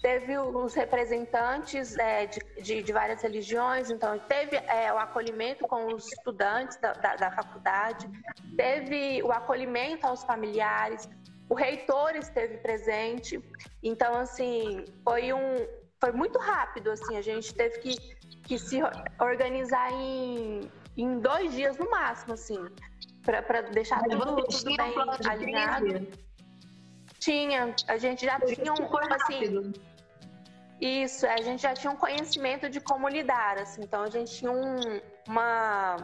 teve os representantes é, de, de, de, várias religiões, então teve é, o acolhimento com os estudantes da, da, da, faculdade, teve o acolhimento aos familiares, o reitor esteve presente, então assim foi um foi muito rápido, assim, a gente teve que, que se organizar em, em dois dias no máximo, assim para deixar tudo, tudo bem alinhado. Tinha, a gente já tinha um, assim, isso, a gente já tinha um conhecimento de como lidar, assim, então a gente tinha um, uma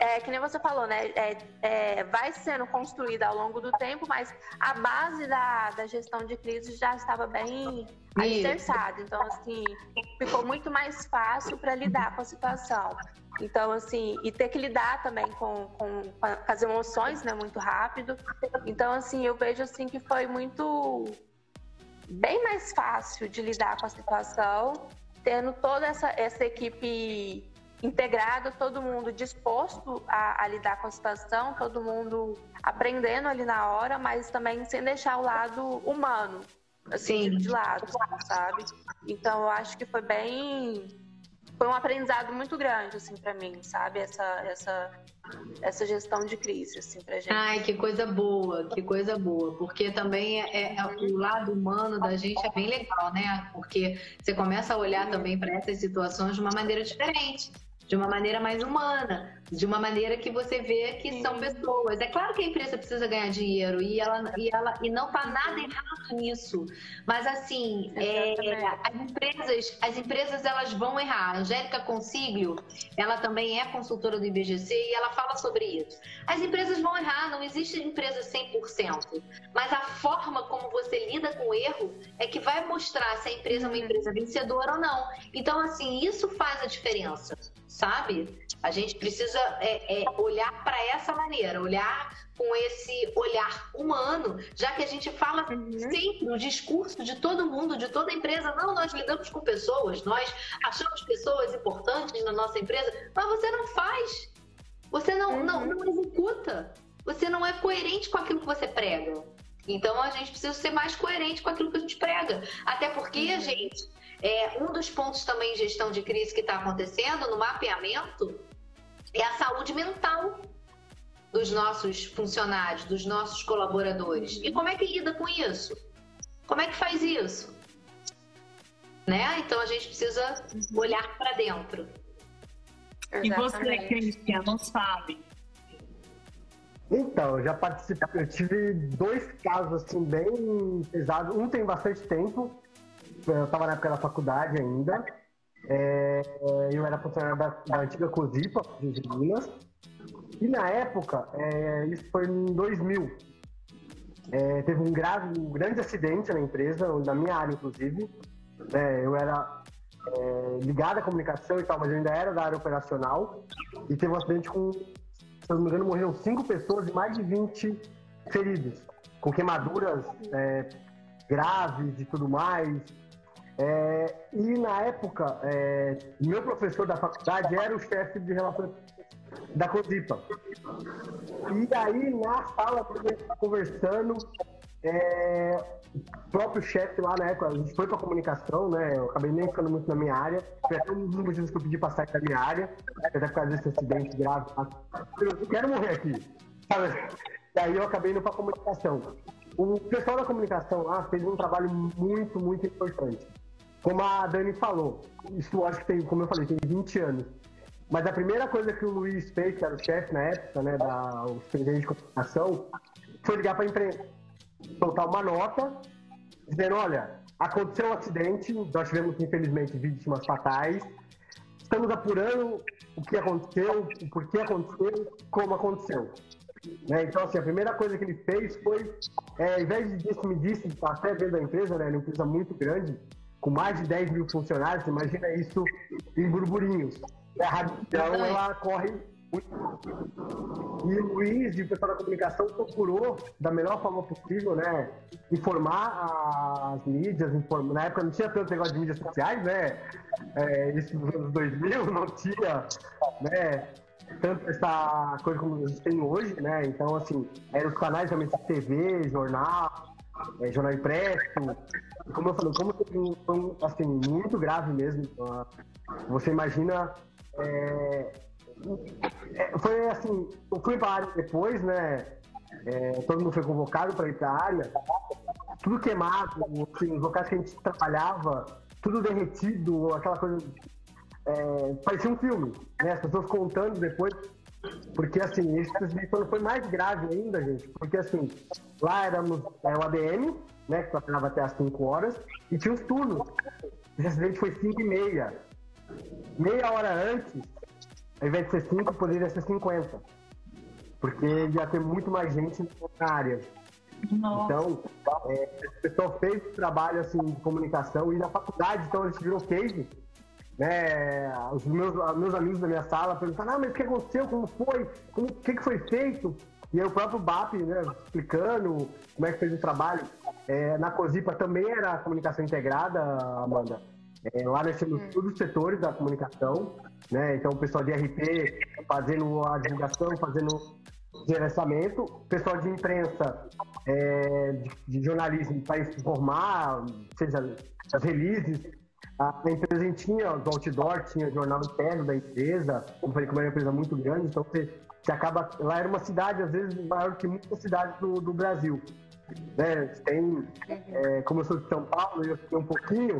é, que nem você falou, né? É, é, vai sendo construída ao longo do tempo, mas a base da, da gestão de crise já estava bem alicerçada. Então, assim, ficou muito mais fácil para lidar com a situação. Então, assim, e ter que lidar também com, com, com, as emoções, né, muito rápido. Então, assim, eu vejo assim que foi muito bem mais fácil de lidar com a situação, tendo toda essa, essa equipe integrada, todo mundo disposto a, a, lidar com a situação, todo mundo aprendendo ali na hora, mas também sem deixar o lado humano, assim, Sim. de lado, sabe? Então, eu acho que foi bem foi um aprendizado muito grande, assim, para mim, sabe? Essa, essa, essa gestão de crise, assim, pra gente. Ai, que coisa boa, que coisa boa. Porque também é, é o lado humano da gente é bem legal, né? Porque você começa a olhar também para essas situações de uma maneira diferente de uma maneira mais humana, de uma maneira que você vê que Sim. são pessoas. É claro que a empresa precisa ganhar dinheiro e ela e, ela, e não está nada errado nisso. Mas assim, é, as empresas, as empresas elas vão errar. A Angélica Consiglio, ela também é consultora do IBGC e ela fala sobre isso. As empresas vão errar, não existe empresa 100%. Mas a forma como você lida com o erro é que vai mostrar se a empresa é uma empresa vencedora ou não. Então, assim, isso faz a diferença sabe? A gente precisa é, é, olhar para essa maneira, olhar com esse olhar humano, já que a gente fala uhum. sempre o discurso de todo mundo, de toda empresa, não, nós lidamos com pessoas, nós achamos pessoas importantes na nossa empresa, mas você não faz, você não, uhum. não, não executa, você não é coerente com aquilo que você prega. Então a gente precisa ser mais coerente com aquilo que a gente prega. Até porque, uhum. gente, é, um dos pontos também em gestão de crise que está acontecendo no mapeamento é a saúde mental dos nossos funcionários, dos nossos colaboradores. E como é que lida com isso? Como é que faz isso? Né? Então a gente precisa olhar para dentro. E você, Cristian, não sabe? Então, eu já participei, eu tive dois casos assim bem pesados. Um tem bastante tempo, eu estava na época da faculdade ainda. É, eu era funcionário da, da antiga COSIPA, de Minas. E na época, é, isso foi em 2000, é, teve um grave, um grande acidente na empresa, na minha área inclusive. É, eu era é, ligado à comunicação e tal, mas eu ainda era da área operacional. E teve um acidente com, se não me engano, morreram cinco pessoas e mais de 20 feridos, com queimaduras é, graves e tudo mais. É, e na época, é, meu professor da faculdade era o chefe de relações da Cosipa. E aí, na sala, tá conversando, é, o próprio chefe lá na época, a gente foi pra comunicação, né? Eu acabei nem ficando muito na minha área. Foi até um dos motivos que eu pedi pra sair da minha área, até por causa desse acidente grave. Eu quero morrer aqui. Sabe? E aí eu acabei indo pra comunicação. O pessoal da comunicação lá fez um trabalho muito, muito importante. Como a Dani falou, isso acho que tem, como eu falei, tem 20 anos. Mas a primeira coisa que o Luiz fez, que era o chefe na época, né, da, presidente de comunicação, foi ligar para a imprensa, soltar uma nota, dizendo, olha, aconteceu um acidente, nós tivemos, infelizmente, vítimas fatais, estamos apurando o que aconteceu, o porquê aconteceu, como aconteceu. Né? Então, assim, a primeira coisa que ele fez foi, é, ao invés de disse, me disse, até vendo a empresa, né, é uma empresa muito grande, com mais de 10 mil funcionários, imagina isso em burburinhos. A rapidão, ela corre muito. E o Luiz, de pessoal da comunicação, procurou, da melhor forma possível, né, informar as mídias, inform... na época não tinha tanto negócio de mídias sociais, né, é, isso nos anos 2000 [laughs] não tinha, né, tanto essa coisa como a gente tem hoje, né, então, assim, eram os canais realmente de TV, jornal, é, jornal impresso, como eu falei, como foi assim, muito grave mesmo, você imagina é, é, foi assim, eu fui para a área depois, né? É, todo mundo foi convocado para ir para a área, tudo queimado, assim, os locais que a gente trabalhava, tudo derretido, aquela coisa. É, parecia um filme, né? As pessoas contando depois, porque assim, esse quando foi mais grave ainda, gente, porque assim, lá éramos é, o ADM, né? Que trabalhava até as 5 horas, e tinha os turnos. Esse acidente foi 5 e meia meia hora antes, ao invés de ser 5, poderia ser 50. Porque ia ter muito mais gente na área. Nossa. Então, é, o pessoal fez trabalho assim, de comunicação e na faculdade, então gente virou case. Né, os meus, meus amigos da minha sala perguntaram: ah, mas o que aconteceu? Como foi? o que, que foi feito? E aí o próprio BAP, né, explicando como é que fez o trabalho. É, na COSIPA também era comunicação integrada, Amanda. É, lá nós temos hum. todos os setores da comunicação, né? Então, o pessoal de RP fazendo a divulgação, fazendo gerenciamento, o pessoal de imprensa, é, de, de, jornalismo para informar, seja as releases. A, empresa tinha os outdoor, tinha jornal interno da empresa, como falei, como era uma empresa muito grande, então você, você acaba. Lá era uma cidade, às vezes, maior que muitas cidades do, do Brasil. Né? Tem, é, como eu sou de São Paulo, eu fiquei um pouquinho,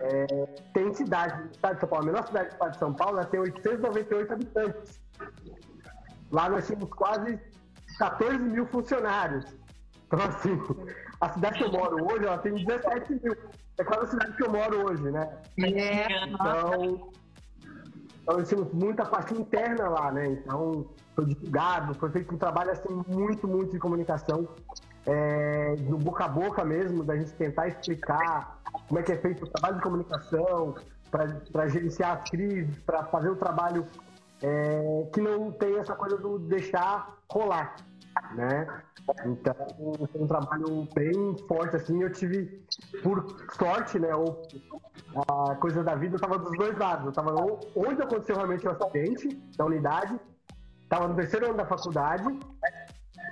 é, tem cidade, estado de São Paulo, a menor cidade do estado de São Paulo, ela tem 898 habitantes. Lá nós tínhamos quase 14 mil funcionários. Então, assim, a cidade que eu moro hoje, ela tem 17 mil. É quase a cidade que eu moro hoje, né? É. Então, então nós tínhamos muita parte interna lá, né? Então, foi divulgado, foi feito um trabalho, assim, muito, muito de comunicação é, no boca a boca mesmo, da gente tentar explicar como é que é feito o trabalho de comunicação, para gerenciar as crises, para fazer o trabalho é, que não tem essa coisa do deixar rolar, né? Então, foi um trabalho bem forte, assim, eu tive, por sorte, né, ou a coisa da vida, eu estava dos dois lados, eu estava onde aconteceu realmente o acidente da unidade, estava no terceiro ano da faculdade,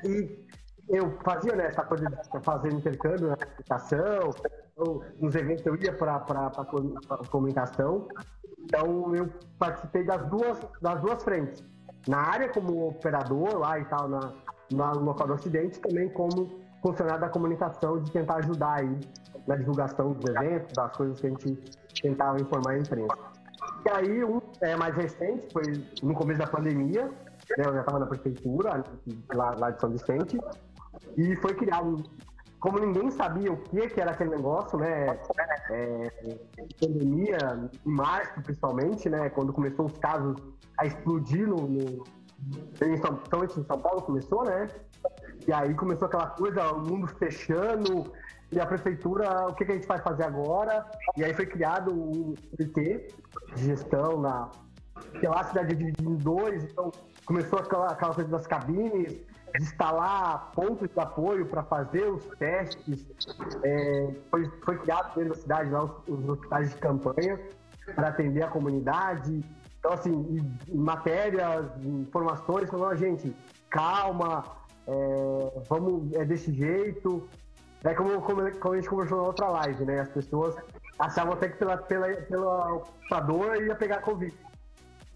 e eu fazia né, essa coisa de fazer intercâmbio na educação, nos eventos eu ia para a comunicação, então eu participei das duas, das duas frentes. Na área como operador lá e tal, na, no local do acidente, também como funcionário da comunicação, de tentar ajudar aí na divulgação dos eventos, das coisas que a gente tentava informar a imprensa. E aí, um é, mais recente, foi no começo da pandemia, né, eu já estava na prefeitura, lá, lá de São Vicente, e foi criado, como ninguém sabia o que, que era aquele negócio, né? É, pandemia, em março principalmente, né? Quando começou os casos a explodir no, no em São, em São Paulo começou, né? E aí começou aquela coisa, o mundo fechando, e a prefeitura, o que, que a gente vai fazer agora? E aí foi criado o PT de gestão na. Porque lá a cidade é dividida em dois, então começou aquela, aquela coisa das cabines, de instalar pontos de apoio para fazer os testes. É, foi, foi criado dentro da cidade lá os, os hospitais de campanha para atender a comunidade. Então, assim, matérias, informações, falando, gente, calma, é, vamos, é desse jeito. É como, como, a gente conversou na outra live, né? As pessoas achavam até que pela, pela, pela computadora ia pegar Covid,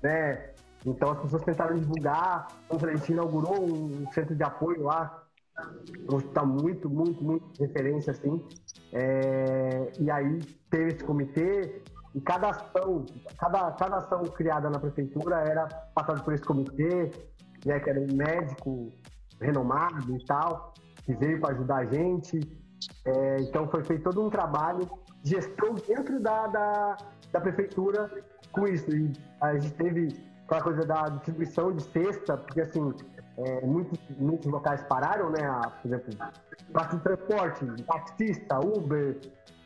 né? Então as pessoas tentaram divulgar, a gente inaugurou um centro de apoio lá, está muito, muito, muito referência, assim. É, e aí teve esse comitê, e cada ação, cada, cada ação criada na prefeitura era passada por esse comitê, né, que era um médico renomado e tal, que veio para ajudar a gente. É, então foi feito todo um trabalho de gestão dentro da, da, da, prefeitura com isso. E a gente teve aquela coisa da distribuição de cesta, porque assim, é, muitos, muitos locais pararam, né? A, por exemplo, parte de transporte, taxista, Uber,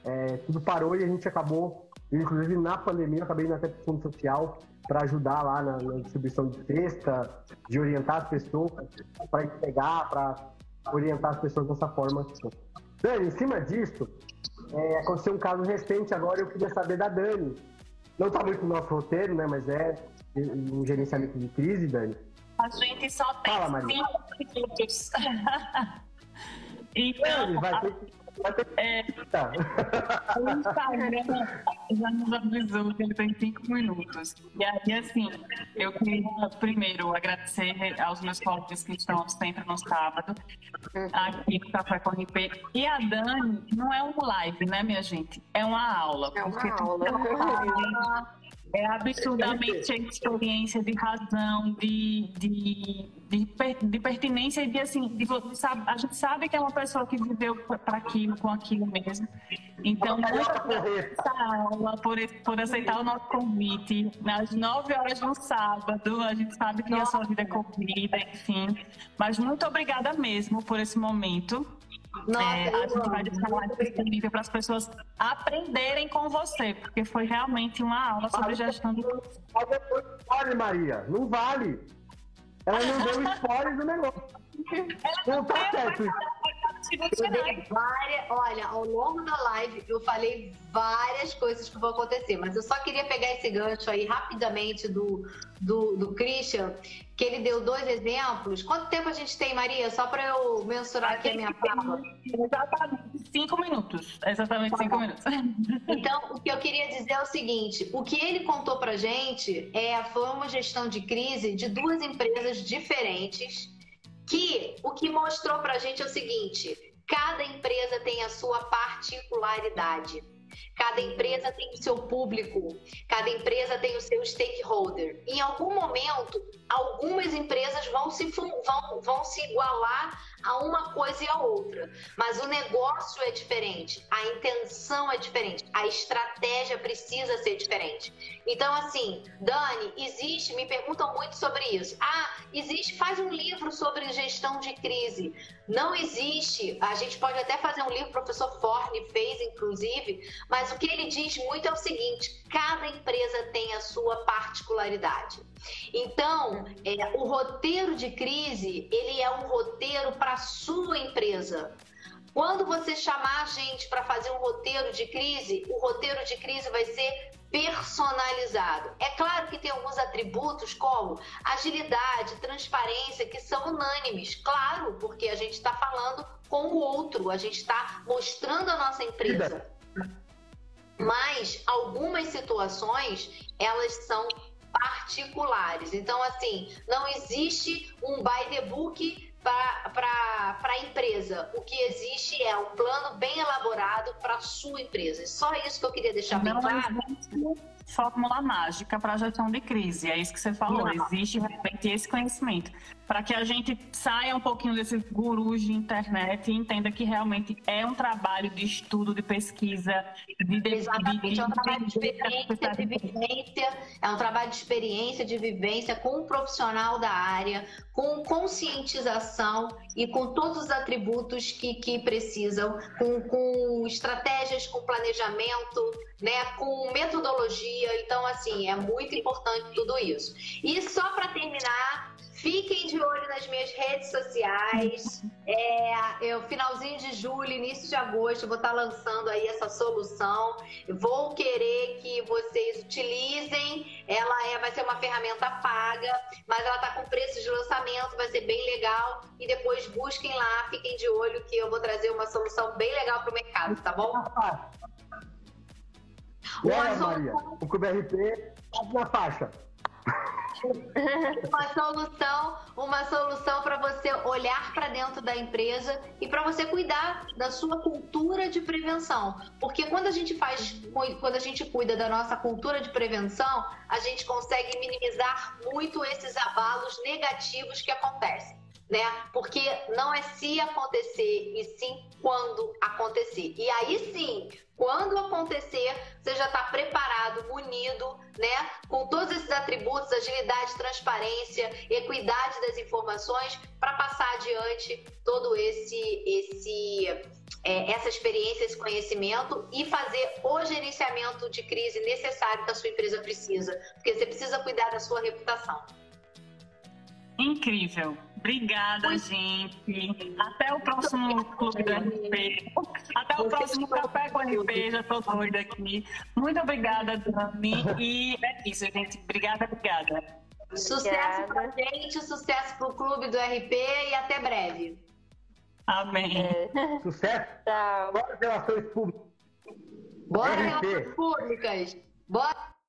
é, tudo parou e a gente acabou, inclusive na pandemia, eu acabei indo até para o Fundo Social para ajudar lá na, na, distribuição de cesta, de orientar as pessoas para pegar, para orientar as pessoas dessa forma. Dani, em cima disso, é, aconteceu um caso recente agora, eu queria saber da Dani. Não está muito no nosso roteiro, né? Mas é um gerenciamento de crise, Dani. A gente só tem Fala, cinco minutos. [laughs] então, vai ter que é, tá. O Instagram já nos avisou que ele tem cinco minutos. E aí, assim, eu queria primeiro agradecer aos meus colegas que estão sempre no sábado, aqui no Café com RP. E a Dani, não é um live, né, minha gente? É uma aula. É uma aula. É absurdamente a experiência de razão, de, de, de, de pertinência e de assim, de, de, a gente sabe que é uma pessoa que viveu para aquilo, com aquilo mesmo. Então, muito essa aula, por, por aceitar o nosso convite. Às nove horas do sábado, a gente sabe que a sua vida é corrida, enfim. Mas muito obrigada mesmo por esse momento. Nossa, é, a gente vai deixar lá disponível para as pessoas aprenderem com você, porque foi realmente uma aula sobre gestão de. Olha, Maria, não vale. Ela não deu [laughs] spoiler do negócio. Não, tá certo várias, olha, ao longo da live eu falei várias coisas que vão acontecer, mas eu só queria pegar esse gancho aí rapidamente do, do, do Christian, que ele deu dois exemplos. Quanto tempo a gente tem, Maria? Só para eu mensurar aqui a minha fala. Exatamente cinco minutos. Exatamente cinco tá minutos. [laughs] Então, o que eu queria dizer é o seguinte: o que ele contou para gente é foi uma gestão de crise de duas empresas diferentes que o que mostrou para a gente é o seguinte: cada empresa tem a sua particularidade. Cada empresa tem o seu público, cada empresa tem o seu stakeholder. Em algum momento, algumas empresas vão se, vão, vão se igualar a uma coisa e a outra. Mas o negócio é diferente, a intenção é diferente, a estratégia precisa ser diferente. Então, assim, Dani, existe, me perguntam muito sobre isso. Ah, existe, faz um livro sobre gestão de crise. Não existe, a gente pode até fazer um livro, o professor Forne fez, inclusive, mas o que ele diz muito é o seguinte: cada empresa tem a sua particularidade. Então, é, o roteiro de crise, ele é um roteiro para a sua empresa. Quando você chamar a gente para fazer um roteiro de crise, o roteiro de crise vai ser personalizado. É claro que tem alguns atributos como agilidade, transparência, que são unânimes. Claro, porque a gente está falando com o outro, a gente está mostrando a nossa empresa. Mas algumas situações, elas são particulares. Então, assim, não existe um by the book para a empresa. O que existe é um plano bem elaborado para a sua empresa. Só isso que eu queria deixar bem não claro. Fórmula mágica para a gestão de crise. É isso que você falou. Não. Existe realmente esse conhecimento. Para que a gente saia um pouquinho desses gurus de internet e entenda que realmente é um trabalho de estudo, de pesquisa, de, de Exatamente, de, é um trabalho de experiência, de vivência, é um trabalho de experiência, de vivência com um profissional da área, com conscientização e com todos os atributos que, que precisam, com, com estratégias, com planejamento, né, com metodologia. Então, assim, é muito importante tudo isso. E só para terminar, Fiquem de olho nas minhas redes sociais. [laughs] É, eu, finalzinho de julho, início de agosto, vou estar lançando aí essa solução. Vou querer que vocês utilizem. Ela é, vai ser uma ferramenta paga, mas ela está com preço de lançamento, vai ser bem legal. E depois busquem lá, fiquem de olho que eu vou trazer uma solução bem legal para o mercado, tá bom? Olha, Maria, o QBRP tá na faixa. Uma solução, uma solução para você olhar para dentro da empresa e para você cuidar da sua cultura de prevenção. Porque quando a gente faz, quando a gente cuida da nossa cultura de prevenção, a gente consegue minimizar muito esses abalos negativos que acontecem né? Porque não é se acontecer, e sim quando acontecer. E aí sim, quando acontecer, você já está preparado, munido, né? Com todos esses atributos, agilidade, transparência, equidade das informações, para passar adiante todo esse, esse é, essa experiência, esse conhecimento e fazer o gerenciamento de crise necessário que a sua empresa precisa, porque você precisa cuidar da sua reputação. Incrível. Obrigada, gente. Até o próximo Clube do RP. Até o próximo Café com RP. Já estou doida aqui. Muito obrigada, Dani. E é isso, gente. Obrigada, obrigada. Sucesso para gente, sucesso para o Clube do RP e até breve. Amém. É. Sucesso. [laughs] Tchau. Bora relações públicas. Bora relações públicas. Bora.